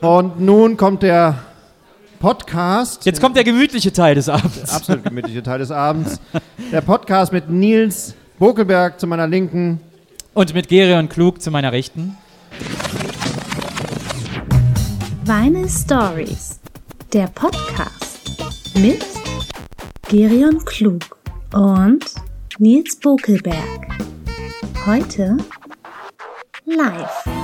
Und nun kommt der Podcast. Jetzt kommt der gemütliche Teil des Abends. Absolut gemütliche Teil des Abends. Der Podcast mit Nils Bokelberg zu meiner Linken. Und mit Gerion Klug zu meiner Rechten. Vinyl Stories, der Podcast mit Gerion Klug und Nils Bokelberg. Heute live.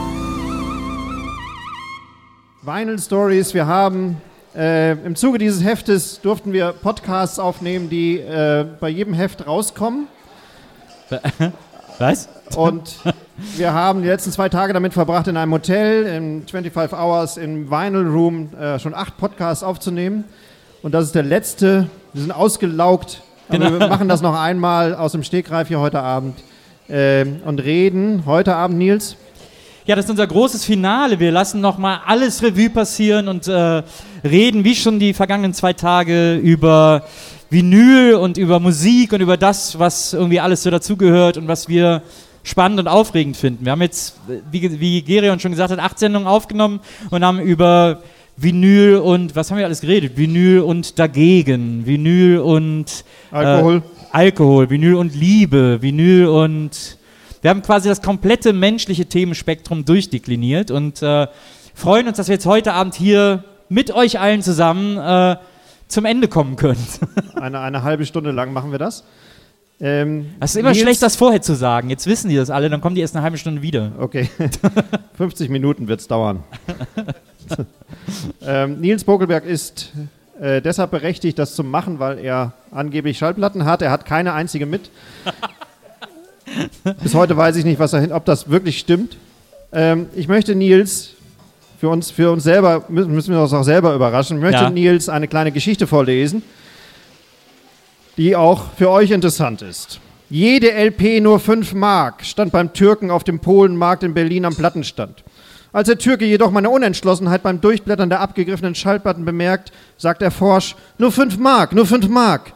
Vinyl Stories. Wir haben äh, im Zuge dieses Heftes durften wir Podcasts aufnehmen, die äh, bei jedem Heft rauskommen. Was? Und wir haben die letzten zwei Tage damit verbracht, in einem Hotel, in 25 Hours, im Vinyl Room, äh, schon acht Podcasts aufzunehmen. Und das ist der letzte. Wir sind ausgelaugt. Aber Genau. wir machen das noch einmal aus dem Stegreif hier heute Abend ähm, und reden. Heute Abend, Nils. Ja, das ist unser großes Finale. Wir lassen nochmal alles Revue passieren und äh, reden, wie schon die vergangenen zwei Tage, über Vinyl und über Musik und über das, was irgendwie alles so dazugehört und was wir spannend und aufregend finden. Wir haben jetzt, wie, wie Gerion schon gesagt hat, acht Sendungen aufgenommen und haben über Vinyl und, was haben wir alles geredet? Vinyl und dagegen, Vinyl und Alkohol. Äh, Alkohol, Vinyl und Liebe, Vinyl und wir haben quasi das komplette menschliche Themenspektrum durchdekliniert und äh, freuen uns, dass wir jetzt heute Abend hier mit euch allen zusammen äh, zum Ende kommen können. Eine, eine halbe Stunde lang machen wir das. Ähm, Es ist immer Nils- schlecht, das vorher zu sagen. Jetzt wissen die das alle, dann kommen die erst eine halbe Stunde wieder. Okay. 50 Minuten wird es dauern. ähm, Nils Bokelberg ist äh, deshalb berechtigt, das zu machen, weil er angeblich Schallplatten hat. Er hat keine einzige mit. Bis heute weiß ich nicht, was dahin, ob das wirklich stimmt. Ähm, ich möchte Nils, für uns, für uns selber, müssen wir uns auch selber überraschen, ich möchte Ja. Nils eine kleine Geschichte vorlesen, die auch für euch interessant ist. Jede LP nur 5 Mark stand beim Türken auf dem Polenmarkt in Berlin am Plattenstand. Als der Türke jedoch meine Unentschlossenheit beim Durchblättern der abgegriffenen Schallplatten bemerkt, sagt er forsch, nur 5 Mark, nur 5 Mark.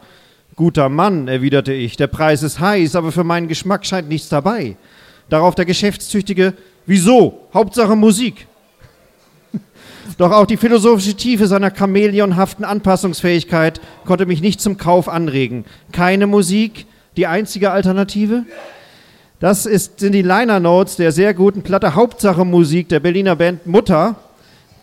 Guter Mann, erwiderte ich, der Preis ist heiß, aber für meinen Geschmack scheint nichts dabei. Darauf der Geschäftstüchtige, wieso? Hauptsache Musik. Doch auch die philosophische Tiefe seiner chamäleonhaften Anpassungsfähigkeit konnte mich nicht zum Kauf anregen. Keine Musik, die einzige Alternative? Das ist, sind die Liner Notes der sehr guten Platte Hauptsache Musik der Berliner Band Mutter,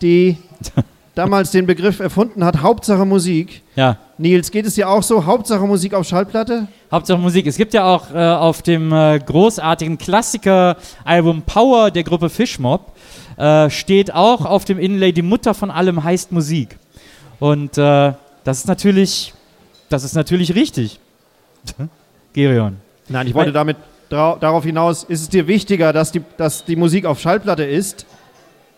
die damals den Begriff erfunden hat, Hauptsache Musik. Ja. Nils, geht es dir auch so? Hauptsache Musik auf Schallplatte? Hauptsache Musik. Es gibt ja auch äh, auf dem äh, großartigen Klassiker-Album Power der Gruppe Fishmob äh, steht auch auf dem Inlay die Mutter von allem heißt Musik. Und äh, das ist natürlich, das ist natürlich richtig. Gerion. Nein, ich wollte damit darauf hinaus, ist es dir wichtiger, dass die, dass die Musik auf Schallplatte ist,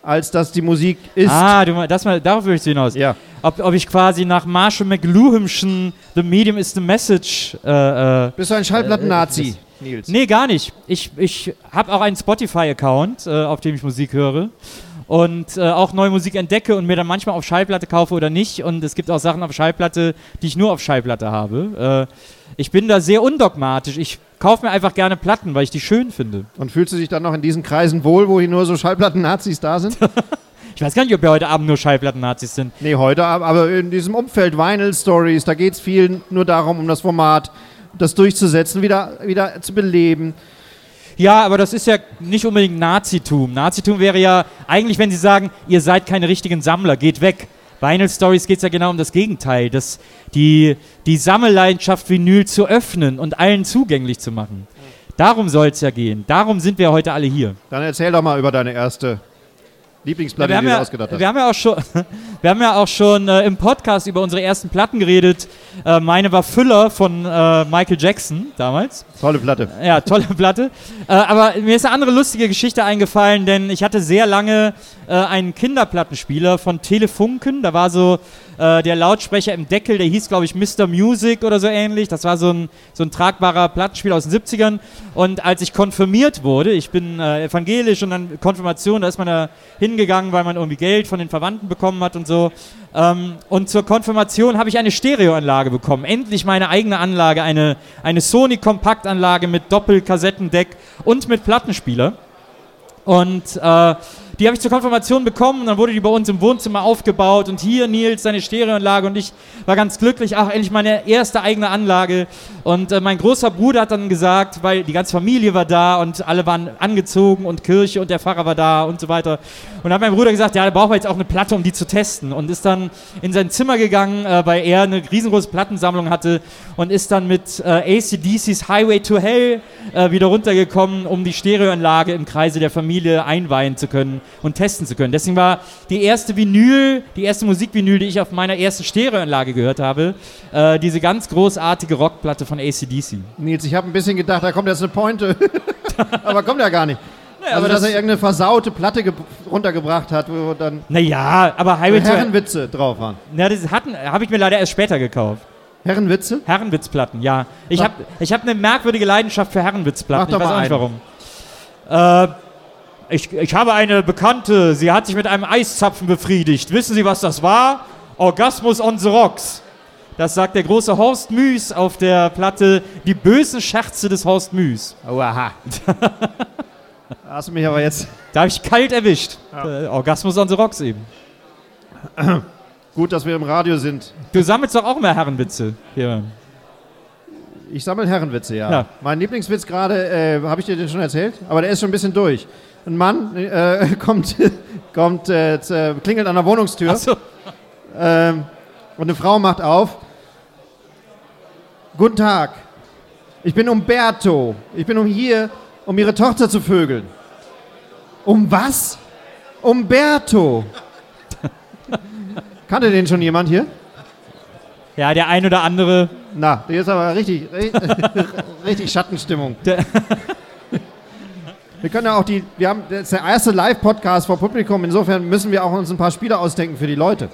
als dass die Musik ist? Ah, du, das mal, darauf willst du hinaus. Ja. Ob, ob ich quasi nach Marshall McLuhan'schen The Medium is the Message äh, äh, Bist du ein Schallplatten-Nazi, Nils? Nee, gar nicht. Ich, ich habe auch einen Spotify-Account, äh, auf dem ich Musik höre. Und äh, auch neue Musik entdecke und mir dann manchmal auf Schallplatte kaufe oder nicht. Und es gibt auch Sachen auf Schallplatte, die ich nur auf Schallplatte habe. Äh, ich bin da sehr undogmatisch. Ich kaufe mir einfach gerne Platten, weil ich die schön finde. Und fühlst du dich dann noch in diesen Kreisen wohl, wo hier nur so Schallplatten-Nazis da sind? Ich weiß gar nicht, ob wir heute Abend nur Schallplatten-Nazis sind. nee, heute, ab- aber in diesem Umfeld Vinyl Stories, da geht es viel nur darum, um das Format, das durchzusetzen, wieder, wieder zu beleben. Ja, aber das ist ja nicht unbedingt Nazitum. Nazitum wäre ja eigentlich, wenn sie sagen, ihr seid keine richtigen Sammler, geht weg. Vinyl Stories geht es ja genau um das Gegenteil, das, die, die Sammelleidenschaft Vinyl zu öffnen und allen zugänglich zu machen. Darum soll es ja gehen. Darum sind wir heute alle hier. Dann erzähl doch mal über deine erste Lieblingsplatte, wir, haben die du ja, ausgedacht hast. wir haben ja auch schon, wir haben ja auch schon äh, im Podcast über unsere ersten Platten geredet. Äh, meine war Füller von äh, Michael Jackson damals. Tolle Platte. Ja, tolle Platte. Äh, aber mir ist eine andere lustige Geschichte eingefallen, denn ich hatte sehr lange äh, einen Kinderplattenspieler von Telefunken. Da war so äh, der Lautsprecher im Deckel, der hieß, glaube ich, Mr. Music oder so ähnlich. Das war so ein, so ein tragbarer Plattenspieler aus den 70ern. Und als ich konfirmiert wurde, ich bin äh, evangelisch und dann Konfirmation, da ist man da hingegangen, weil man irgendwie Geld von den Verwandten bekommen hat und so. Ähm, und zur Konfirmation habe ich eine Stereoanlage bekommen. Endlich meine eigene Anlage, eine, eine Sony Kompaktanlage mit Doppelkassettendeck und mit Plattenspieler. Und äh, die habe ich zur Konfirmation bekommen und dann wurde die bei uns im Wohnzimmer aufgebaut und hier Nils seine Stereoanlage und ich war ganz glücklich, ach endlich meine erste eigene Anlage. Und äh, mein großer Bruder hat dann gesagt, weil die ganze Familie war da und alle waren angezogen und Kirche und der Pfarrer war da und so weiter. Und hat mein Bruder gesagt, ja, da brauchen wir jetzt auch eine Platte, um die zu testen. Und ist dann in sein Zimmer gegangen, äh, weil er eine riesengroße Plattensammlung hatte und ist dann mit äh, ACDC's Highway to Hell äh, wieder runtergekommen, um die Stereoanlage im Kreise der Familie einweihen zu können und testen zu können. Deswegen war die erste Vinyl, die erste Musikvinyl, die ich auf meiner ersten Stereoanlage gehört habe, äh, diese ganz großartige Rockplatte von ACDC. Nils, ich habe ein bisschen gedacht, da kommt jetzt eine Pointe. aber kommt ja gar nicht. Naja, also, aber dass das- er irgendeine versaute Platte ge- runtergebracht hat, wo dann Naja, aber Highway Herrenwitze drauf waren. na, das hatten- habe ich mir leider erst später gekauft. Herrenwitze? Herrenwitzplatten, ja. Ich habe ich hab eine merkwürdige Leidenschaft für Herrenwitzplatten. Mach doch ich weiß mal auch nicht warum. Äh, ich, ich habe eine Bekannte, sie hat sich mit einem Eiszapfen befriedigt. Wissen Sie, was das war? Orgasmus on the Rocks. Das sagt der große Horst Müs auf der Platte Die bösen Scherze des Horst Müs. Oh, aha. Da Hast du mich aber jetzt. Da habe ich kalt erwischt. Äh, Orgasmus on the Rocks eben. Gut, dass wir im Radio sind. Du sammelst doch auch immer Herrenwitze. Hier. Ich sammle Herrenwitze, ja. Ja. Mein Lieblingswitz gerade, äh, habe ich dir den schon erzählt? Aber der ist schon ein bisschen durch. Ein Mann äh, kommt, kommt äh, klingelt an der Wohnungstür Achso. ähm, und eine Frau macht auf. Guten Tag, ich bin Umberto. Ich bin um hier, um Ihre Tochter zu vögeln. Um was? Umberto. Kannte den schon jemand hier? Ja, der ein oder andere. Na, der ist aber richtig, richtig Schattenstimmung. Wir können ja auch die, wir haben, das ist der erste Live-Podcast vor Publikum, insofern müssen wir auch uns ein paar Spiele ausdenken für die Leute.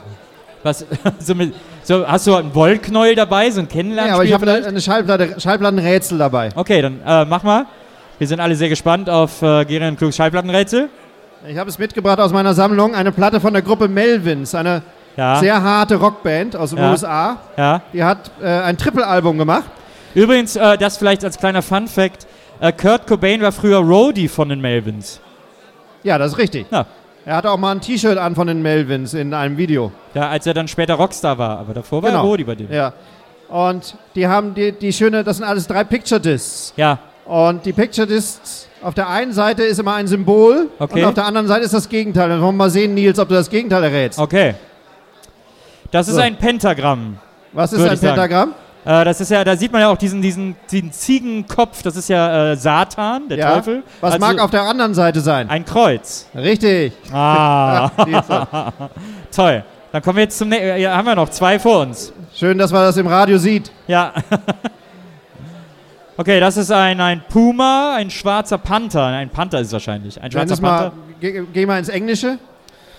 Was, so mit, so, hast du einen Wollknäuel dabei, so ein Ja, Kennenlernspiel aber ich habe vielleicht? eine Schallplatte, Schallplattenrätsel dabei. Okay, dann äh, mach mal. Wir sind alle sehr gespannt auf äh, Gerion Klugs Schallplattenrätsel. Ich habe es mitgebracht aus meiner Sammlung, eine Platte von der Gruppe Melvins, eine Ja, sehr harte Rockband aus den Ja. USA. ja. Die hat äh, ein Triple-Album gemacht. Übrigens, äh, das vielleicht als kleiner Fun-Fact: Kurt Cobain war früher Roadie von den Melvins. Ja, das ist richtig. Ja. Er hatte auch mal ein T-Shirt an von den Melvins in einem Video. Ja, als er dann später Rockstar war. Aber davor war Genau. er Roadie bei dem. Ja. Und die haben die, die schöne, das sind alles drei Picture Discs. Ja, Und die Picture Discs, auf der einen Seite ist immer ein Symbol Okay. und auf der anderen Seite ist das Gegenteil. Dann wollen wir mal sehen, Nils, ob du das Gegenteil errätst. okay. Das ist So. ein Pentagramm. Was ist ein ich sagen. Äh, das ist ja, da sieht man ja auch diesen, diesen, diesen Ziegenkopf. Das ist ja äh, Satan, der Ja. Teufel. Was Also mag auf der anderen Seite sein? ein Kreuz. Richtig. Ah, toll. Dann kommen wir jetzt zum nächsten. Ja, haben wir noch zwei vor uns. Schön, dass man das im Radio sieht. Ja. okay, das ist ein, ein Puma, ein schwarzer Panther. Ein Panther ist es wahrscheinlich. Ein Nenn schwarzer es mal, Panther. geh, geh mal ins Englische.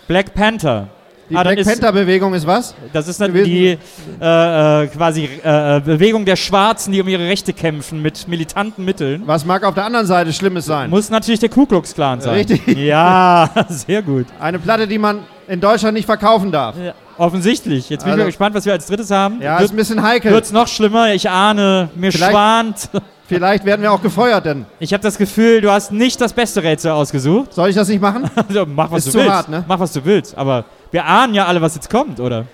Black Panther. Die Ah, Black ist- Panther-Bewegung ist was? Das ist gewesen. die äh, äh, quasi äh, äh, Bewegung der Schwarzen, die um ihre Rechte kämpfen mit militanten Mitteln. Was mag auf der anderen Seite Schlimmes sein? Muss natürlich der Ku Klux Klan sein. Richtig. Ja, sehr gut. Eine Platte, die man in Deutschland nicht verkaufen darf. Ja, offensichtlich. Jetzt bin ich Also- mal gespannt, was wir als drittes haben. Ja, Wird- ist ein bisschen heikel. Wird's noch schlimmer? Ich ahne, mir schwant. Vielleicht werden wir auch gefeuert, denn. Ich habe das Gefühl, du hast nicht das beste Rätsel ausgesucht. Soll ich das nicht machen? Also, mach was Ist du zu willst. hart, ne? Mach was du willst. Aber wir ahnen ja alle, was jetzt kommt, oder?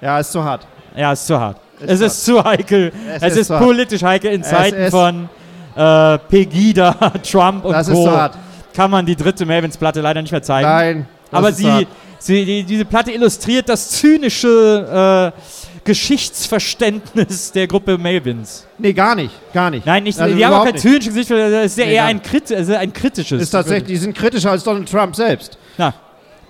Ja, ist zu hart. Ja, ist zu hart. Ist es zu ist zu heikel. Es Es, ist ist, zu hart. politisch heikel in Zeiten von äh, Pegida, Trump und Das Co. ist zu hart. Kann man die dritte Melvins-Platte leider nicht mehr zeigen. Nein. Aber sie, hart. sie die, diese Platte illustriert das zynische äh, Geschichtsverständnis der Gruppe Melvins. Nee, gar nicht. Gar nicht. Nein, nicht, Also die haben auch kein zynisches Gesicht, das ist ja Nee, eher ein, Krit also ein kritisches. Ist tatsächlich, die sind kritischer als Donald Trump selbst. Na,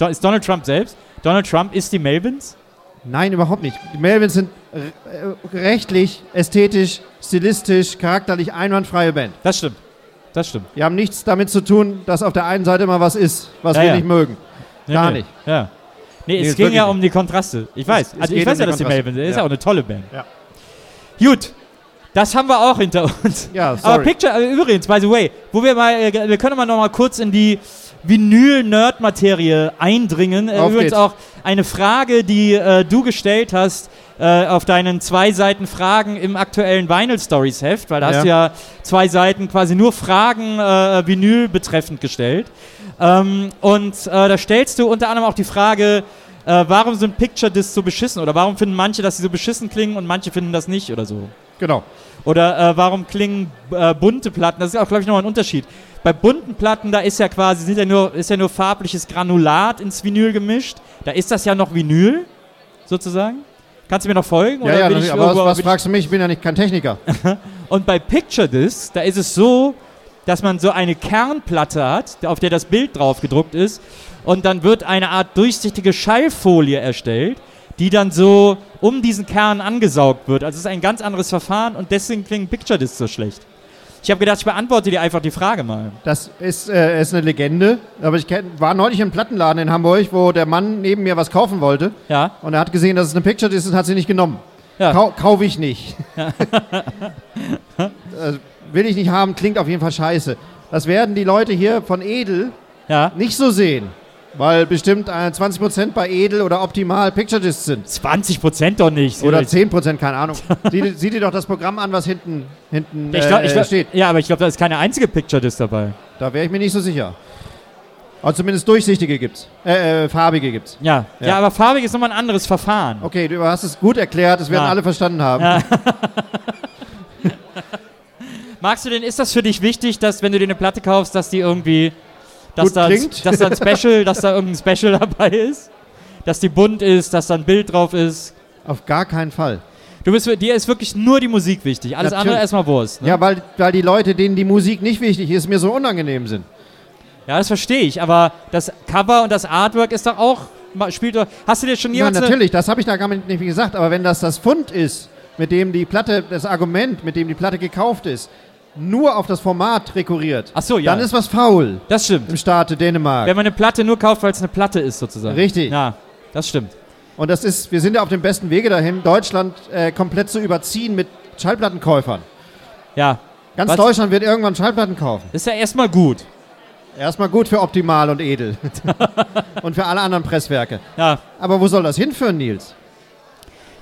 ist Donald Trump selbst? Donald Trump ist die Melvins? Nein, überhaupt nicht. Die Melvins sind äh, rechtlich, ästhetisch, stilistisch, charakterlich einwandfreie Band. Das stimmt. Das stimmt. Die haben nichts damit zu tun, dass auf der einen Seite immer was ist, was Ja, wir ja. nicht mögen. Nee, Gar nee. nicht. Ja. Nee, Nee, es ging ja um die Kontraste. Ich weiß. Es- es also ich weiß um ja, dass die Kontraste. Melvins ist Ja. ja auch eine tolle Band. Ja. Gut. Das haben wir auch hinter uns. Ja, Aber sorry. Picture, äh, übrigens, by the way, wo wir mal, äh, wir können mal noch mal kurz in die Vinyl-Nerd-Materie eindringen. Äh, übrigens geht's. auch eine Frage, die äh, du gestellt hast äh, auf deinen zwei Seiten Fragen im aktuellen Vinyl Stories Heft, weil da hast du ja zwei Seiten quasi nur Fragen äh, Vinyl betreffend gestellt. Ähm, und äh, da stellst du unter anderem auch die Frage, äh, warum sind Picture Discs so beschissen? Oder warum finden manche, dass sie so beschissen klingen und manche finden das nicht oder so? Genau. Oder äh, warum klingen äh, bunte Platten? Das ist auch, glaube ich, nochmal ein Unterschied. Bei bunten Platten, da ist ja quasi, sind ja nur, ist ja nur farbliches Granulat ins Vinyl gemischt. Da ist das ja noch Vinyl, sozusagen. Kannst du mir noch folgen? Ja, ja, aber was, irgendwo- was fragst du mich? Ich bin ja nicht kein Techniker. Und bei Picture Disc, da ist es so, dass man so eine Kernplatte hat, auf der das Bild drauf gedruckt ist. Und dann wird eine Art durchsichtige Schallfolie erstellt, die dann so um diesen Kern angesaugt wird. Also es ist ein ganz anderes Verfahren und deswegen klingen Picture Discs so schlecht. Ich habe gedacht, ich beantworte dir einfach die Frage mal. Das ist, äh, ist eine Legende. Aber ich kenn, war neulich im Plattenladen in Hamburg, wo der Mann neben mir was kaufen wollte. Ja? Und er hat gesehen, dass es eine Picture ist und hat sie nicht genommen. Ja. Kau Kaufe ich nicht. äh, will ich nicht haben, klingt auf jeden Fall scheiße. Das werden die Leute hier von Edel Ja? nicht so sehen. Weil bestimmt äh, 20% bei Edel oder Optimal Picture Discs sind. 20 Prozent doch nicht. Oder 10%, keine Ahnung. sieh, sieh dir doch das Programm an, was hinten, hinten ich glaub, äh, ich glaub, steht. Ja, aber ich glaube, da ist keine einzige Picture Disc dabei. Da wäre ich mir nicht so sicher. Aber zumindest durchsichtige gibt's. Äh, äh, farbige gibt's. Ja. ja, Ja. aber farbig ist nochmal ein anderes Verfahren. Okay, du hast es gut erklärt, das werden Ja. alle verstanden haben. Ja. Magst du denn, ist das für dich wichtig, dass wenn du dir eine Platte kaufst, dass die irgendwie, dass Gut da, klingt? dass da ein Special, dass da irgendein Special dabei ist? Dass die bunt ist, dass da ein Bild drauf ist? Auf gar keinen Fall. Du bist, dir ist wirklich nur die Musik wichtig. Alles andere Natürlich. erstmal Wurst. Ne? Ja, weil, weil die Leute, denen die Musik nicht wichtig ist, mir so unangenehm sind. ja, das verstehe ich. Aber das Cover und das Artwork ist doch auch, spielt doch, hast du dir schon Ja, jemals eine- natürlich, das habe ich da gar nicht gesagt. Aber wenn das das Fund ist, mit dem die Platte, das Argument, mit dem die Platte gekauft ist, nur auf das Format rekurriert, Ach so, ja. dann ist was faul Das stimmt. im Staate Dänemark. Wenn man eine Platte nur kauft, weil es eine Platte ist, sozusagen. Richtig. Ja, das stimmt. Und das ist, wir sind ja auf dem besten Wege dahin, Deutschland äh, komplett zu überziehen mit Schallplattenkäufern. Ja. Ganz Was? Deutschland wird irgendwann Schallplatten kaufen. Das ist ja erstmal gut. Erstmal gut für Optimal und Edel. und für alle anderen Presswerke. Ja. Aber wo soll das hinführen, Nils?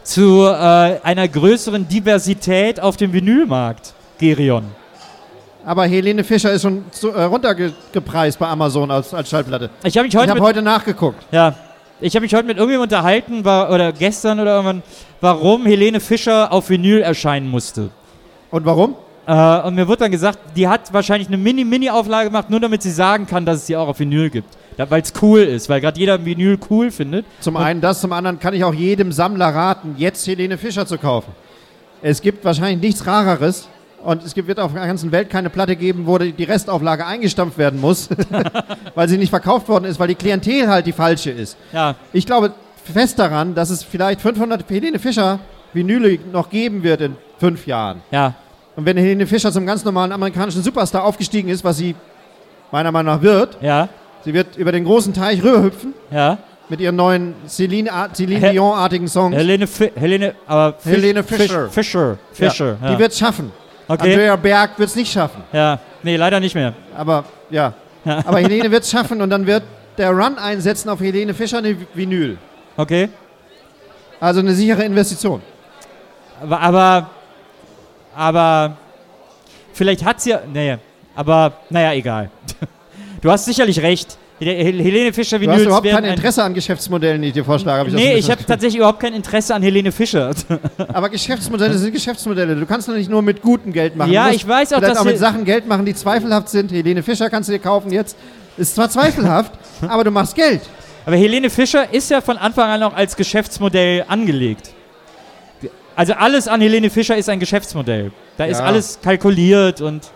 zu äh, einer größeren Diversität auf dem Vinylmarkt, Gerion. Aber Helene Fischer ist schon zu, äh, runtergepreist bei Amazon als, als Schallplatte. Ich habe Ich heute mit, heute nachgeguckt. ja, ich habe mich heute mit irgendjemandem unterhalten, war, oder gestern oder irgendwann, warum Helene Fischer auf Vinyl erscheinen musste. Und warum? Äh, und mir wurde dann gesagt, die hat wahrscheinlich eine Mini-Mini-Auflage gemacht, nur damit sie sagen kann, dass es sie auch auf Vinyl gibt. Weil es cool ist, weil gerade jeder Vinyl cool findet. Zum einen das, zum anderen kann ich auch jedem Sammler raten, jetzt Helene Fischer zu kaufen. Es gibt wahrscheinlich nichts Rareres und es wird auf der ganzen Welt keine Platte geben, wo die Restauflage eingestampft werden muss, weil sie nicht verkauft worden ist, weil die Klientel halt die falsche ist. Ja, Ich glaube fest daran, dass es vielleicht 500 Helene Fischer Vinyle noch geben wird in fünf Jahren. ja, Und wenn Helene Fischer zum ganz normalen amerikanischen Superstar aufgestiegen ist, was sie meiner Meinung nach wird, ja, sie wird über den großen Teich rüberhüpfen ja. mit ihren neuen Celine, Celine Dion-artigen Songs. Helene, Fi Helene, aber Fisch- Helene Fisch- Fischer. Fischer, Fischer. Ja, Ja, Die wird es schaffen. Okay. Andrea Berg wird es nicht schaffen. Ja, nee, leider nicht mehr. Aber ja. Ja. Aber Helene wird es schaffen und dann wird der Run einsetzen auf Helene Fischer eine Vinyl. Okay. Also eine sichere Investition. Aber, aber, aber vielleicht hat sie ja, nee, aber naja, egal. Du hast sicherlich recht. Hel- Hel- Helene Fischer Du hast Vinyls überhaupt kein ein- Interesse an Geschäftsmodellen, die ich dir vorschlage. Hab ich Nee, ich habe tatsächlich überhaupt kein Interesse an Helene Fischer. Aber Geschäftsmodelle sind Geschäftsmodelle. Du kannst doch nicht nur mit gutem Geld machen. Ja, ich weiß auch, dass auch mit Sachen Geld machen, die zweifelhaft sind. Helene Fischer kannst du dir kaufen jetzt. Ist zwar zweifelhaft, aber du machst Geld. Aber Helene Fischer ist ja von Anfang an auch als Geschäftsmodell angelegt. Also alles an Helene Fischer ist ein Geschäftsmodell. Da ist Ja. alles kalkuliert und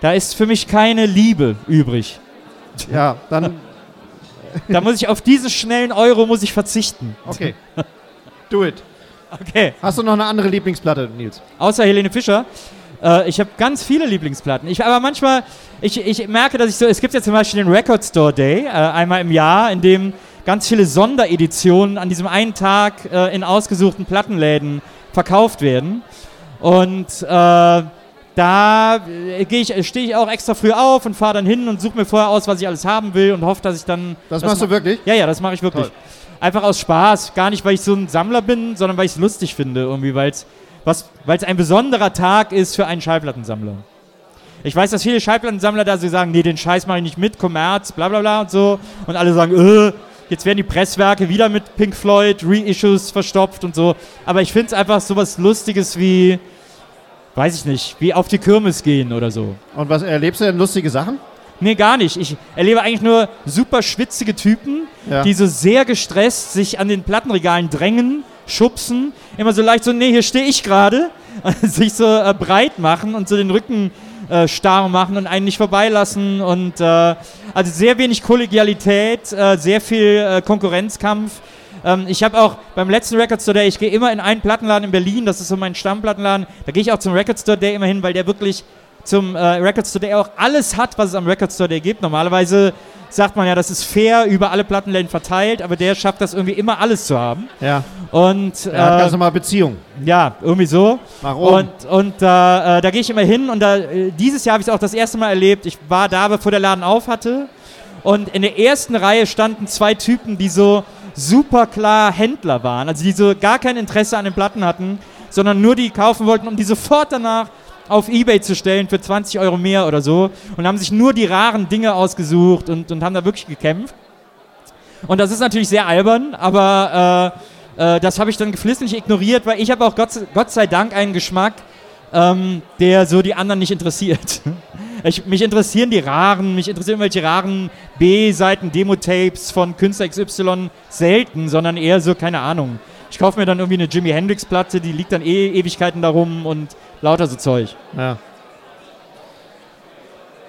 da ist für mich keine Liebe übrig. Ja, dann, Da muss ich auf diesen schnellen Euro muss ich verzichten. okay. Do it. Okay. Hast du noch eine andere Lieblingsplatte, Nils? Außer Helene Fischer. Äh, ich habe ganz viele Lieblingsplatten. Ich, aber manchmal, ich, ich merke, dass ich so, es gibt ja zum Beispiel den Record Store Day, äh, einmal im Jahr, in dem ganz viele Sondereditionen an diesem einen Tag äh, in ausgesuchten Plattenläden verkauft werden. Und äh, da äh, ich, stehe ich auch extra früh auf und fahre dann hin und suche mir vorher aus, was ich alles haben will und hoffe, dass ich dann. Das machst du wirklich? Ja, ja, das mache ich wirklich. Toll. Einfach aus Spaß. Gar nicht, weil ich so ein Sammler bin, sondern weil ich es lustig finde, irgendwie, weil es was, weil es ein besonderer Tag ist für einen Schallplattensammler. Ich weiß, dass viele Schallplattensammler da so sagen, nee, den Scheiß mache ich nicht mit, Kommerz, bla bla bla und so. Und alle sagen, äh, jetzt werden die Presswerke wieder mit Pink Floyd, Reissues verstopft und so. Aber ich finde es einfach so was Lustiges wie, weiß ich nicht, wie auf die Kirmes gehen oder so. Und was erlebst du denn lustige Sachen? Nee, gar nicht. Ich erlebe eigentlich nur super schwitzige Typen, Ja. die so sehr gestresst sich an den Plattenregalen drängen, schubsen, immer so leicht so, nee, hier stehe ich gerade, sich so äh, breit machen und so den Rücken äh, starr machen und einen nicht vorbeilassen und äh, also sehr wenig Kollegialität, äh, sehr viel äh, Konkurrenzkampf. Ähm, ich habe auch beim letzten Record Store Day, ich gehe immer in einen Plattenladen in Berlin, das ist so mein Stammplattenladen, da gehe ich auch zum Record Store Day immer hin, weil der wirklich zum äh, Record Store Day auch alles hat, was es am Record Store Day gibt. Normalerweise sagt man ja, das ist fair über alle Plattenläden verteilt, aber der schafft das irgendwie immer alles zu haben. Ja. Und Er hat ganz äh, normal Beziehung. ja, irgendwie so. Nach oben. Und, und da, äh, da gehe ich immer hin und da, äh, dieses Jahr habe ich es auch das erste Mal erlebt. Ich war da, bevor der Laden auf hatte. Und in der ersten Reihe standen zwei Typen, die so super klar Händler waren. Also die so gar kein Interesse an den Platten hatten, sondern nur die kaufen wollten, um die sofort danach auf Ebay zu stellen für 20 Euro mehr oder so. Und haben sich nur die raren Dinge ausgesucht und, und haben da wirklich gekämpft. Und das ist natürlich sehr albern, aber äh, äh, das habe ich dann geflissentlich ignoriert, weil ich habe auch Gott, Gott sei Dank einen Geschmack, ähm, der so die anderen nicht interessiert. Ich, mich interessieren die raren, mich interessieren welche raren B-Seiten, Demo-Tapes von Künstler XY selten, sondern eher so, keine Ahnung. Ich kaufe mir dann irgendwie eine Jimi Hendrix-Platte, die liegt dann eh Ewigkeiten darum und lauter so Zeug. Ja.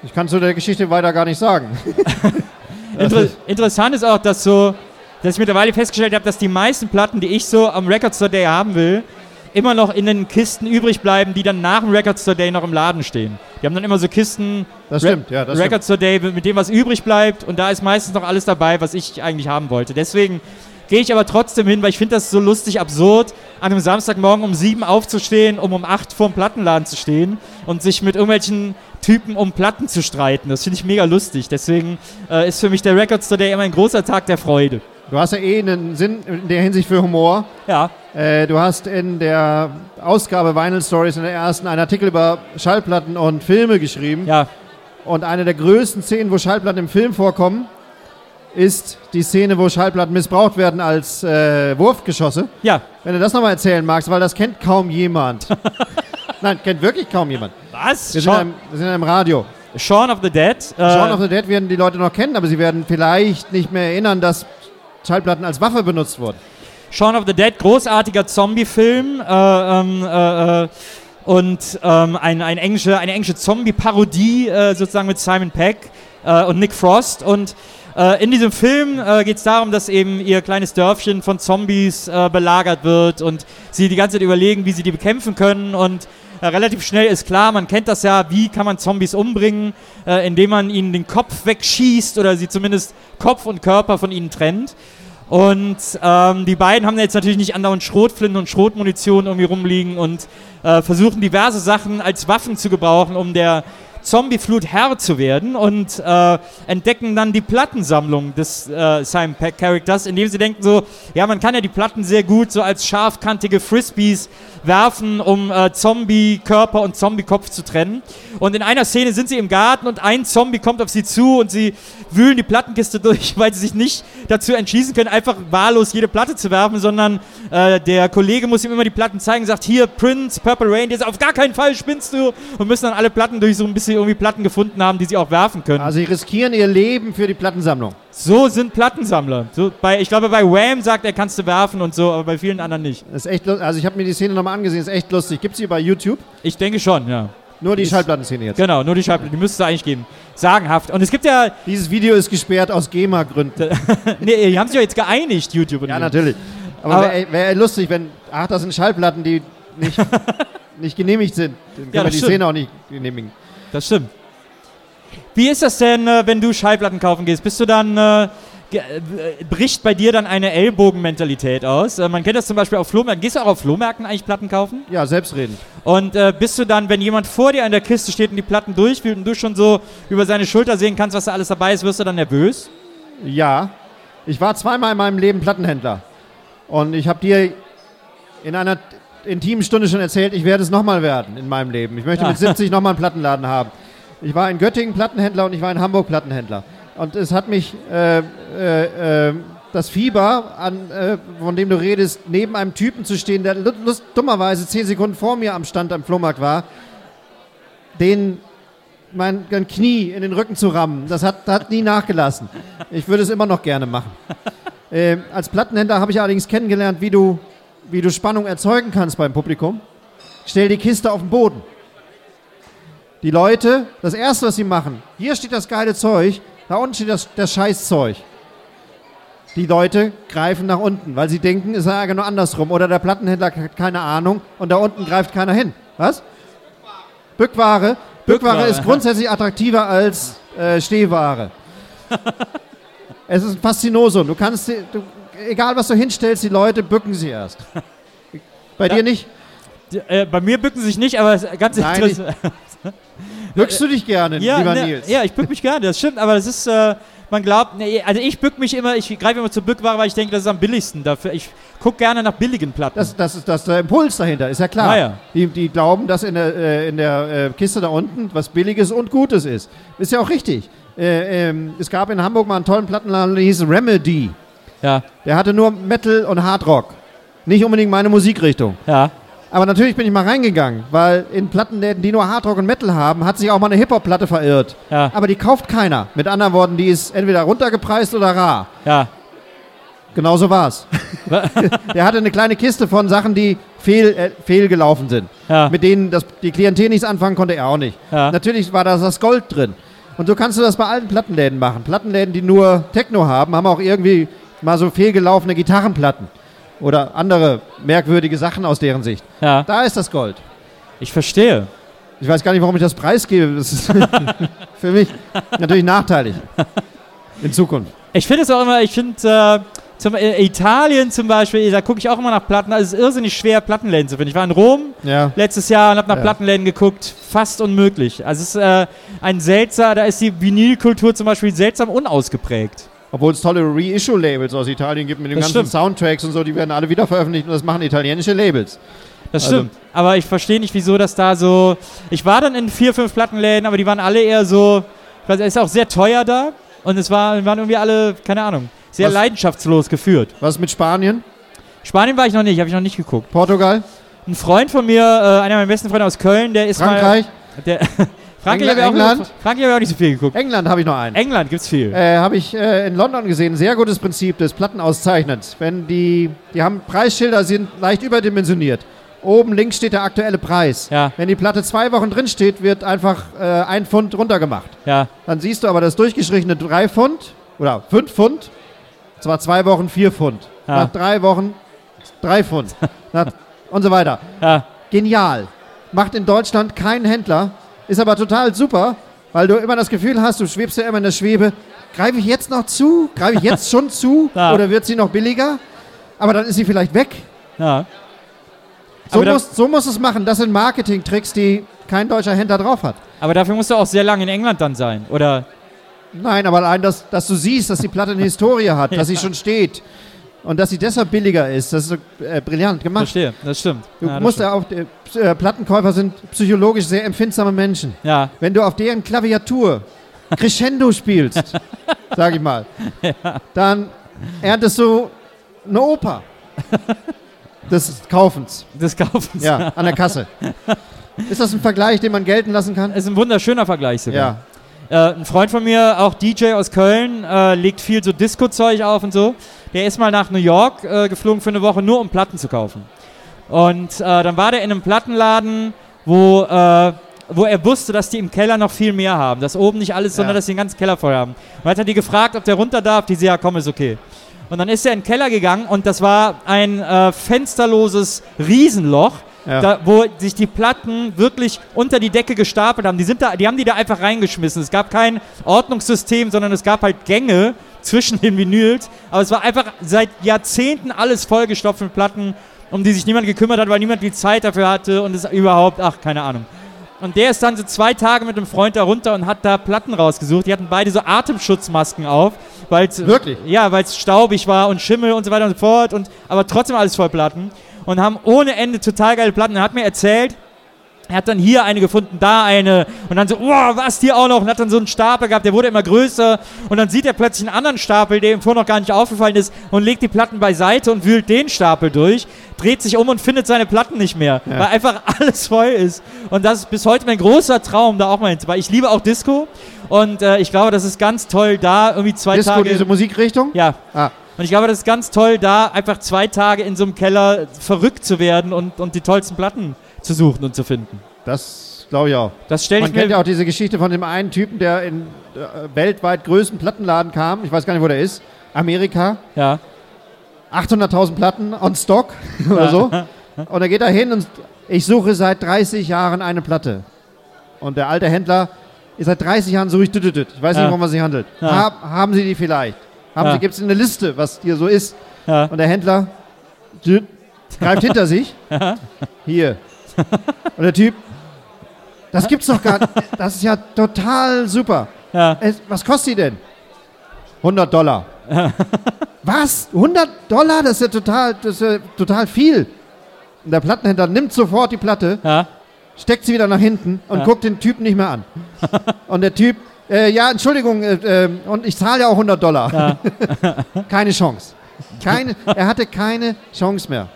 Ich kann zu der Geschichte weiter gar nicht sagen. Inter interessant ist auch, dass so, dass ich mittlerweile festgestellt habe, dass die meisten Platten, die ich so am Record Store Day haben will, immer noch in den Kisten übrig bleiben, die dann nach dem Record Store Day noch im Laden stehen. Die haben dann immer so Kisten, Das Re- stimmt, ja, das Record Store Day mit dem, was übrig bleibt und da ist meistens noch alles dabei, was ich eigentlich haben wollte. Deswegen gehe ich aber trotzdem hin, weil ich finde das so lustig absurd, an einem Samstagmorgen um sieben aufzustehen, um um acht vor dem Plattenladen zu stehen und sich mit irgendwelchen Typen um Platten zu streiten. Das finde ich mega lustig. Deswegen äh, ist für mich der Record Store Day immer ein großer Tag der Freude. Du hast ja eh einen Sinn in der Hinsicht für Humor. Ja, Äh, du hast in der Ausgabe Vinyl Stories in der ersten einen Artikel über Schallplatten und Filme geschrieben. ja, Und eine der größten Szenen, wo Schallplatten im Film vorkommen, ist die Szene, wo Schallplatten missbraucht werden als äh, Wurfgeschosse. ja. Wenn du das nochmal erzählen magst, weil das kennt kaum jemand. Nein, kennt wirklich kaum jemand. Was? Wir sind, in Shaun, einem, wir sind in einem Radio. Shaun of the Dead. Äh, Shaun of the Dead werden die Leute noch kennen, aber sie werden vielleicht nicht mehr erinnern, dass Schallplatten als Waffe benutzt wurden. Shaun of the Dead, großartiger Zombie-Film. Äh, ähm, äh, äh, und ähm, ein, ein englische, eine englische Zombie-Parodie äh, sozusagen mit Simon Peck äh, und Nick Frost. Und äh, in diesem Film geht es darum, dass eben ihr kleines Dörfchen von Zombies belagert wird und sie die ganze Zeit überlegen, wie sie die bekämpfen können. Und äh, relativ schnell ist klar, man kennt das ja, wie kann man Zombies umbringen, äh, indem man ihnen den Kopf wegschießt oder sie zumindest Kopf und Körper von ihnen trennt. Und ähm, die beiden haben jetzt natürlich nicht andauernd Schrotflinten und Schrotmunition irgendwie rumliegen und äh, versuchen diverse Sachen als Waffen zu gebrauchen, um der Zombieflut Herr zu werden und äh, entdecken dann die Plattensammlung des äh, Simon Peck Charakters, indem sie denken so, ja, man kann ja die Platten sehr gut so als scharfkantige Frisbees werfen, um äh, Zombie-Körper und Zombie-Kopf zu trennen. Und in einer Szene sind sie im Garten und ein Zombie kommt auf sie zu und sie wühlen die Plattenkiste durch, weil sie sich nicht dazu entschließen können, einfach wahllos jede Platte zu werfen, sondern äh, der Kollege muss ihm immer die Platten zeigen, sagt, hier, Prince, Purple Rain, der sagt, auf gar keinen Fall spinnst du und müssen dann alle Platten durchsuchen, bis sie irgendwie Platten gefunden haben, die sie auch werfen können. Also sie riskieren ihr Leben für die Plattensammlung. So sind Plattensammler. So bei, ich glaube, bei Wham sagt er, kannst du werfen und so, aber bei vielen anderen nicht. Das ist echt also ich habe mir die Szene nochmal angesehen, ist echt lustig. Gibt sie bei YouTube? Ich denke schon, ja. Nur die Ist- Schallplattenszene jetzt. Genau, nur die Schallplatte, die müsste es eigentlich geben. Sagenhaft. Und es gibt ja, Dieses Video ist gesperrt aus GEMA-Gründen. nee, die haben sich ja jetzt geeinigt, YouTube und Ja, natürlich. Aber, Aber- wäre wär lustig, wenn, ach, das sind Schallplatten, die nicht, nicht genehmigt sind. Dann können Ja, wir die stimmt. Szene auch nicht genehmigen. Das stimmt. Wie ist das denn, äh, wenn du Schallplatten kaufen gehst? Bist du dann, äh, äh, bricht bei dir dann eine Ellbogenmentalität aus? Äh, man kennt das zum Beispiel auf Flohmärkten. Gehst du auch auf Flohmärkten eigentlich Platten kaufen? Ja, selbstredend. Und äh, bist du dann, wenn jemand vor dir an der Kiste steht und die Platten durchwühlt und du schon so über seine Schulter sehen kannst, was da alles dabei ist, wirst du dann nervös? Ja. Ich war zweimal in meinem Leben Plattenhändler. Und ich habe dir in einer intimen Stunde schon erzählt, ich werde es nochmal werden in meinem Leben. Ich möchte Ja. mit 70 nochmal einen Plattenladen haben. Ich war in Göttingen Plattenhändler und ich war in Hamburg Plattenhändler. Und es hat mich äh, äh, äh, das Fieber, an, äh, von dem du redest, neben einem Typen zu stehen, der lust, dummerweise zehn Sekunden vor mir am Stand am Flohmarkt war, den mein, mein Knie in den Rücken zu rammen. Das hat, hat nie nachgelassen. Ich würde es immer noch gerne machen. Äh, als Plattenhändler habe ich allerdings kennengelernt, wie du, wie du Spannung erzeugen kannst beim Publikum. Stell die Kiste auf den Boden. Die Leute, das erste, was sie machen, hier steht das geile Zeug, da unten steht das, das Scheißzeug. Die Leute greifen nach unten, weil sie denken, es sei genau andersrum. Oder der Plattenhändler hat keine Ahnung und da unten greift keiner hin. Was? Bückware. Bückware Bückware. ist grundsätzlich attraktiver als äh, Stehware. es ist ein Faszinosum. Du kannst, du, egal was du hinstellst, die Leute bücken sie erst. Bei dir nicht? Äh, bei mir bücken sie sich nicht, aber ganz Nein, interessant. Bückst du dich gerne, Ja, lieber ne, Nils? ja, ich bück mich gerne, das stimmt, aber das ist, äh, man glaubt, nee, also ich bück mich immer, ich greife immer zur Bückware, weil ich denke, das ist am billigsten dafür. Ich gucke gerne nach billigen Platten. Das, das ist das ist der Impuls dahinter, ist ja klar. Ah, ja. Die, die glauben, dass in der, äh, in der äh, Kiste da unten was Billiges und Gutes ist. Ist ja auch richtig. Äh, ähm, es gab in Hamburg mal einen tollen Plattenladen, der hieß Remedy. Ja, Der hatte nur Metal und Hardrock. Nicht unbedingt meine Musikrichtung. ja, Aber natürlich bin ich mal reingegangen, weil in Plattenläden, die nur Hardrock und Metal haben, hat sich auch mal eine Hip-Hop-Platte verirrt. ja, Aber die kauft keiner. Mit anderen Worten, die ist entweder runtergepreist oder rar. ja. Genau so war's. Der hatte eine kleine Kiste von Sachen, die fehl, äh, fehlgelaufen sind. Ja. Mit denen das, die Klientel nichts anfangen konnte, er auch nicht. Ja. Natürlich war da das Gold drin. Und so kannst du das bei allen Plattenläden machen. Plattenläden, die nur Techno haben, haben auch irgendwie mal so fehlgelaufene Gitarrenplatten. Oder andere merkwürdige Sachen aus deren Sicht. ja. Da ist das Gold. Ich verstehe. Ich weiß gar nicht, warum ich das preisgebe. Das ist für mich natürlich nachteilig. In Zukunft. Ich finde es auch immer, ich finde, äh, zum, äh, Italien zum Beispiel, da gucke ich auch immer nach Platten. Also es ist irrsinnig schwer, Plattenläden zu finden. Ich war in Rom Ja. letztes Jahr und habe nach Ja. Plattenläden geguckt. Fast unmöglich. Also es ist äh, ein seltsam, da ist die Vinylkultur zum Beispiel seltsam unausgeprägt. Obwohl es tolle Reissue-Labels aus Italien gibt mit den Das ganzen stimmt. Soundtracks und so, die werden alle wieder veröffentlicht und das machen italienische Labels. Das Also- stimmt. Aber ich verstehe nicht, wieso das da so. Ich war dann in vier, fünf Plattenläden, aber die waren alle eher so. Ich weiß, es ist auch sehr teuer da. Und es war, waren irgendwie alle, keine Ahnung, sehr Was- leidenschaftslos geführt. Was mit Spanien? Spanien war ich noch nicht, habe ich noch nicht geguckt. Portugal? Ein Freund von mir, äh, einer meiner besten Freunde aus Köln, der ist Frankreich? mal. Der, Frankreich habe ich, auch- England? Hab ich auch nicht so viel geguckt. England habe ich noch einen. England gibt's viel. Äh, habe ich äh, in London gesehen. Sehr gutes Prinzip des Plattenauszeichnens. Wenn die, die haben Preisschilder, sind leicht überdimensioniert. Oben links steht der aktuelle Preis. Ja. Wenn die Platte zwei Wochen drin steht, wird einfach äh, ein Pfund runtergemacht. Ja, Dann siehst du aber das durchgestrichene drei Pfund oder fünf Pfund. Zwar zwei Wochen vier Pfund. Ja. Nach drei Wochen drei Pfund. Nach, und so weiter. ja, Genial. Macht in Deutschland kein Händler. Ist aber total super, weil du immer das Gefühl hast, du schwebst ja immer in der Schwebe. Greife ich jetzt noch zu? Greife ich jetzt schon zu? Ja. Oder wird sie noch billiger? Aber dann ist sie vielleicht weg. ja. So Aber da- muss, so muss es machen. Das sind Marketing-Tricks, die kein deutscher Händler drauf hat. Aber dafür musst du auch sehr lange in England dann sein. Oder? Nein, aber allein, dass, dass du siehst, dass die Platte eine Historie hat, dass sie schon steht und dass sie deshalb billiger ist, das ist so, äh, brillant gemacht. Verstehe, das stimmt. Du ja, das musst stimmt. ja auch, äh, äh, Plattenkäufer sind psychologisch sehr empfindsame Menschen. ja, Wenn du auf deren Klaviatur Crescendo spielst, sag ich mal, dann erntest du eine Oper des Kaufens, des Kaufens. ja, an der Kasse. Ist das ein Vergleich, den man gelten lassen kann? Ist ein wunderschöner Vergleich sogar. Ja. Äh, ein Freund von mir, auch DJ aus Köln, äh, legt viel so Disco-Zeug auf und so. Der ist mal nach New York äh, geflogen für eine Woche, nur um Platten zu kaufen. Und äh, dann war der in einem Plattenladen, wo, äh, wo er wusste, dass die im Keller noch viel mehr haben. Dass oben nicht alles, sondern Ja. dass die den ganzen Keller voll haben. Und hat er die gefragt, ob der runter darf. Die so, ja, komm, ist okay. Und dann ist er in den Keller gegangen und das war ein äh, fensterloses Riesenloch, Ja. da, wo sich die Platten wirklich unter die Decke gestapelt haben. Die, sind da, die haben die da einfach reingeschmissen. Es gab kein Ordnungssystem, sondern es gab halt Gänge zwischen den Vinyls. Aber es war einfach seit Jahrzehnten alles vollgestopft mit Platten, um die sich niemand gekümmert hat, weil niemand die Zeit dafür hatte und es überhaupt, ach, keine Ahnung. Und der ist dann so zwei Tage mit einem Freund da runter und hat da Platten rausgesucht. Die hatten beide so Atemschutzmasken auf, weil es Wirklich? ja, weil es staubig war und Schimmel und so weiter und so fort und aber trotzdem alles voll Platten und haben ohne Ende total geile Platten. Er hat mir erzählt, Er hat dann hier eine gefunden, da eine und dann so, wow, was hier auch noch und hat dann so einen Stapel gehabt, der wurde immer größer und dann sieht er plötzlich einen anderen Stapel, der ihm vorher noch gar nicht aufgefallen ist und legt die Platten beiseite und wühlt den Stapel durch, dreht sich um und findet seine Platten nicht mehr, Ja. weil einfach alles voll ist und das ist bis heute mein großer Traum, da auch mal hinzufahren. Ich liebe auch Disco und äh, ich glaube, das ist ganz toll, da irgendwie zwei Disco, Tage... diese Musikrichtung? ja, Ah, und ich glaube, das ist ganz toll, da einfach zwei Tage in so einem Keller verrückt zu werden und, und die tollsten Platten zu suchen und zu finden. das glaube ich auch. Das stelle Man ich mir. kennt ja auch diese Geschichte von dem einen Typen, der in äh, weltweit größten Plattenladen kam. Ich weiß gar nicht, wo der ist. Amerika. ja, 800.000 Platten on Stock oder so. Und er geht da hin und ich suche seit 30 Jahren eine Platte. Und der alte Händler, seit 30 Jahren suche ich. Ich weiß Ja. nicht, worum es sich handelt. Ja. Hab, haben Sie die vielleicht? Haben Ja. Sie, gibt es eine Liste, was hier so ist? ja, Und der Händler greift hinter sich. Hier. Und der Typ, das gibt's doch gar nicht. Das ist ja total super. ja, Es, was kostet die denn? 100 Dollar. was? 100 Dollar? Das ist ja total, das ist ja total viel. Und der Plattenhändler nimmt sofort die Platte, steckt sie wieder nach hinten und guckt den Typen nicht mehr an. und der Typ, äh, ja, Entschuldigung, äh, äh, und ich zahle ja auch 100 Dollar. ja. keine Chance. Keine, er hatte keine Chance mehr.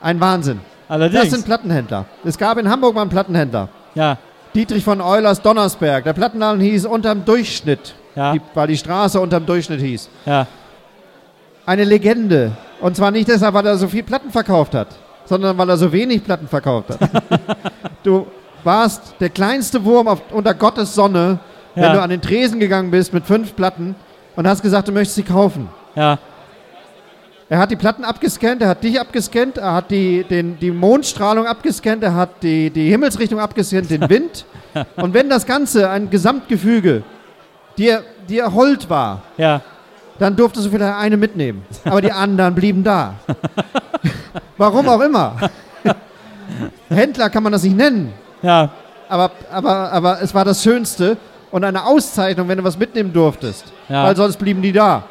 Ein Wahnsinn. Das Allerdings. sind Plattenhändler. Es gab in Hamburg mal einen Plattenhändler. ja, Dietrich von Eulers Donnersberg. Der Plattenladen hieß unterm Durchschnitt, ja, die, weil die Straße unterm Durchschnitt hieß. ja, Eine Legende. Und zwar nicht deshalb, weil er so viel Platten verkauft hat, sondern weil er so wenig Platten verkauft hat. du warst der kleinste Wurm auf, unter Gottes Sonne, wenn Ja. du an den Tresen gegangen bist mit fünf Platten und hast gesagt, du möchtest sie kaufen. ja, Er hat die Platten abgescannt, er hat dich abgescannt, er hat die, den, die Mondstrahlung abgescannt, er hat die, die Himmelsrichtung abgescannt, den Wind. Und wenn das Ganze ein Gesamtgefüge dir, dir hold war, ja, dann durftest du vielleicht eine mitnehmen. Aber die anderen blieben da. Warum auch immer. Händler kann man das nicht nennen. Ja, Aber, aber, aber es war das Schönste und eine Auszeichnung, wenn du was mitnehmen durftest. Ja. Weil sonst blieben die da.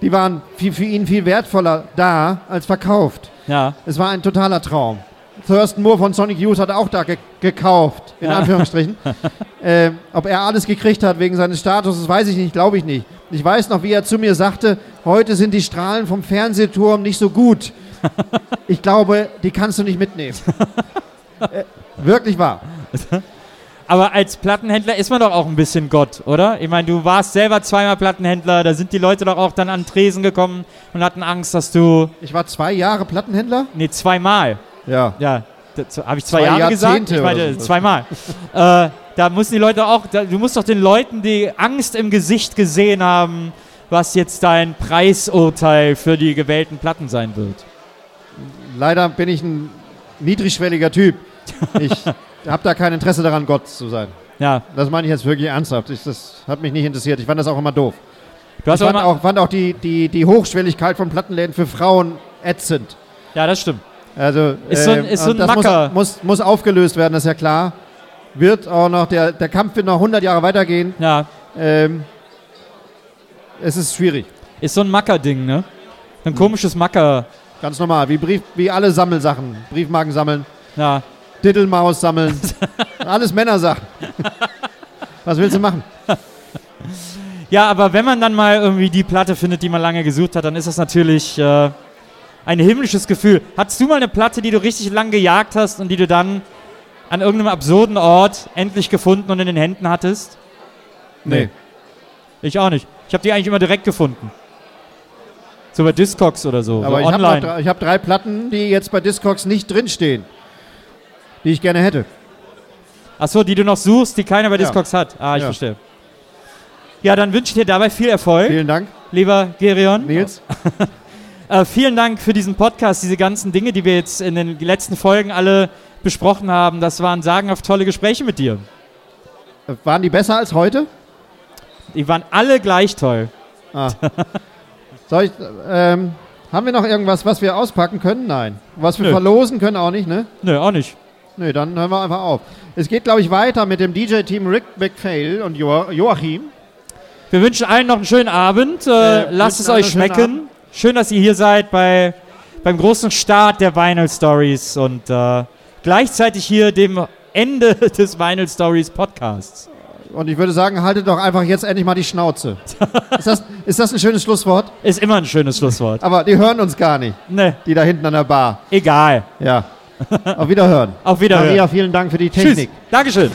Die waren viel, für ihn viel wertvoller da als verkauft. ja, Es war ein totaler Traum. Thurston Moore von Sonic Youth hat auch da ge gekauft, in Ja. Anführungsstrichen. ähm, ob er alles gekriegt hat wegen seines Statuses, weiß ich nicht, glaube ich nicht. Ich weiß noch, wie er zu mir sagte, heute sind die Strahlen vom Fernsehturm nicht so gut. Ich glaube, die kannst du nicht mitnehmen. wirklich wahr. Aber als Plattenhändler ist man doch auch ein bisschen Gott, oder? Ich meine, du warst selber zweimal Plattenhändler, da sind die Leute doch auch dann an Tresen gekommen und hatten Angst, dass du. Ich war zwei Jahre Plattenhändler. Nee, zweimal. Ja. Ja, habe ich zwei, Zwei Jahre gesagt? Jahrzehnte Ich meine, so. zweimal. äh, da müssen die Leute auch, da, du musst doch den Leuten die Angst im Gesicht gesehen haben, was jetzt dein Preisurteil für die gewählten Platten sein wird. Leider bin ich ein niedrigschwelliger Typ. Ich habe da kein Interesse daran, Gott zu sein. Ja, Das meine ich jetzt wirklich ernsthaft. Ich, das hat mich nicht interessiert. Ich fand das auch immer doof. du hast ich auch fand immer, auch, fand auch die, die, die Hochschwelligkeit von Plattenläden für Frauen ätzend. Ja, das stimmt. Also, Ist so ein- ist so ein das Macker. Muss, muss, muss aufgelöst werden, das ist ja klar. Wird auch noch, der, der Kampf wird noch 100 Jahre weitergehen. Ja, Ähm, es ist schwierig. ist so ein Macker-Ding, ne? Ein komisches Macker. Ganz normal. Wie, Brief, wie alle Sammelsachen. Briefmarken sammeln, Ja, Diddelmaus sammeln. Alles Männersachen. Was willst du machen? Ja, aber wenn man dann mal irgendwie die Platte findet, die man lange gesucht hat, dann ist das natürlich äh, ein himmlisches Gefühl. Hattest du mal eine Platte, die du richtig lang gejagt hast und die du dann an irgendeinem absurden Ort endlich gefunden und in den Händen hattest? Nee. Ich auch nicht. Ich habe die eigentlich immer direkt gefunden. So bei Discogs oder so. Aber so ich habe drei, hab drei Platten, die jetzt bei Discogs nicht drinstehen. Die ich gerne hätte. Achso, die du noch suchst, die keiner bei Ja. Discogs hat. Ah, ich Ja. verstehe. Ja, dann wünsche ich dir dabei viel Erfolg, Vielen Dank, lieber Gerion. Nils. Äh, vielen Dank für diesen Podcast, diese ganzen Dinge, die wir jetzt in den letzten Folgen alle besprochen haben. Das waren sagenhaft tolle Gespräche mit dir. Waren die besser als heute? Die waren alle gleich toll. Ah. Soll ich, ähm, haben wir noch irgendwas, was wir auspacken können? Nein. Was wir Nö. verlosen können auch nicht, ne? Nö, auch nicht. Nö, dann hören wir einfach auf. Es geht, glaube ich, weiter mit dem DJ-Team Rick McPhail und jo Joachim. Wir wünschen allen noch einen schönen Abend. Äh, lasst es euch schmecken. Schön, dass ihr hier seid bei, beim großen Start der Vinyl Stories und äh, gleichzeitig hier dem Ende des Vinyl Stories Podcasts. Und ich würde sagen, haltet doch einfach jetzt endlich mal die Schnauze. ist, das, ist das ein schönes Schlusswort? Ist immer ein schönes Schlusswort. Aber die hören uns gar nicht. Nee. Die da hinten an der Bar. Egal. Ja. Auf Wiederhören. Auf Wiederhören. Maria, vielen Dank für die Technik. Tschüss. Dankeschön.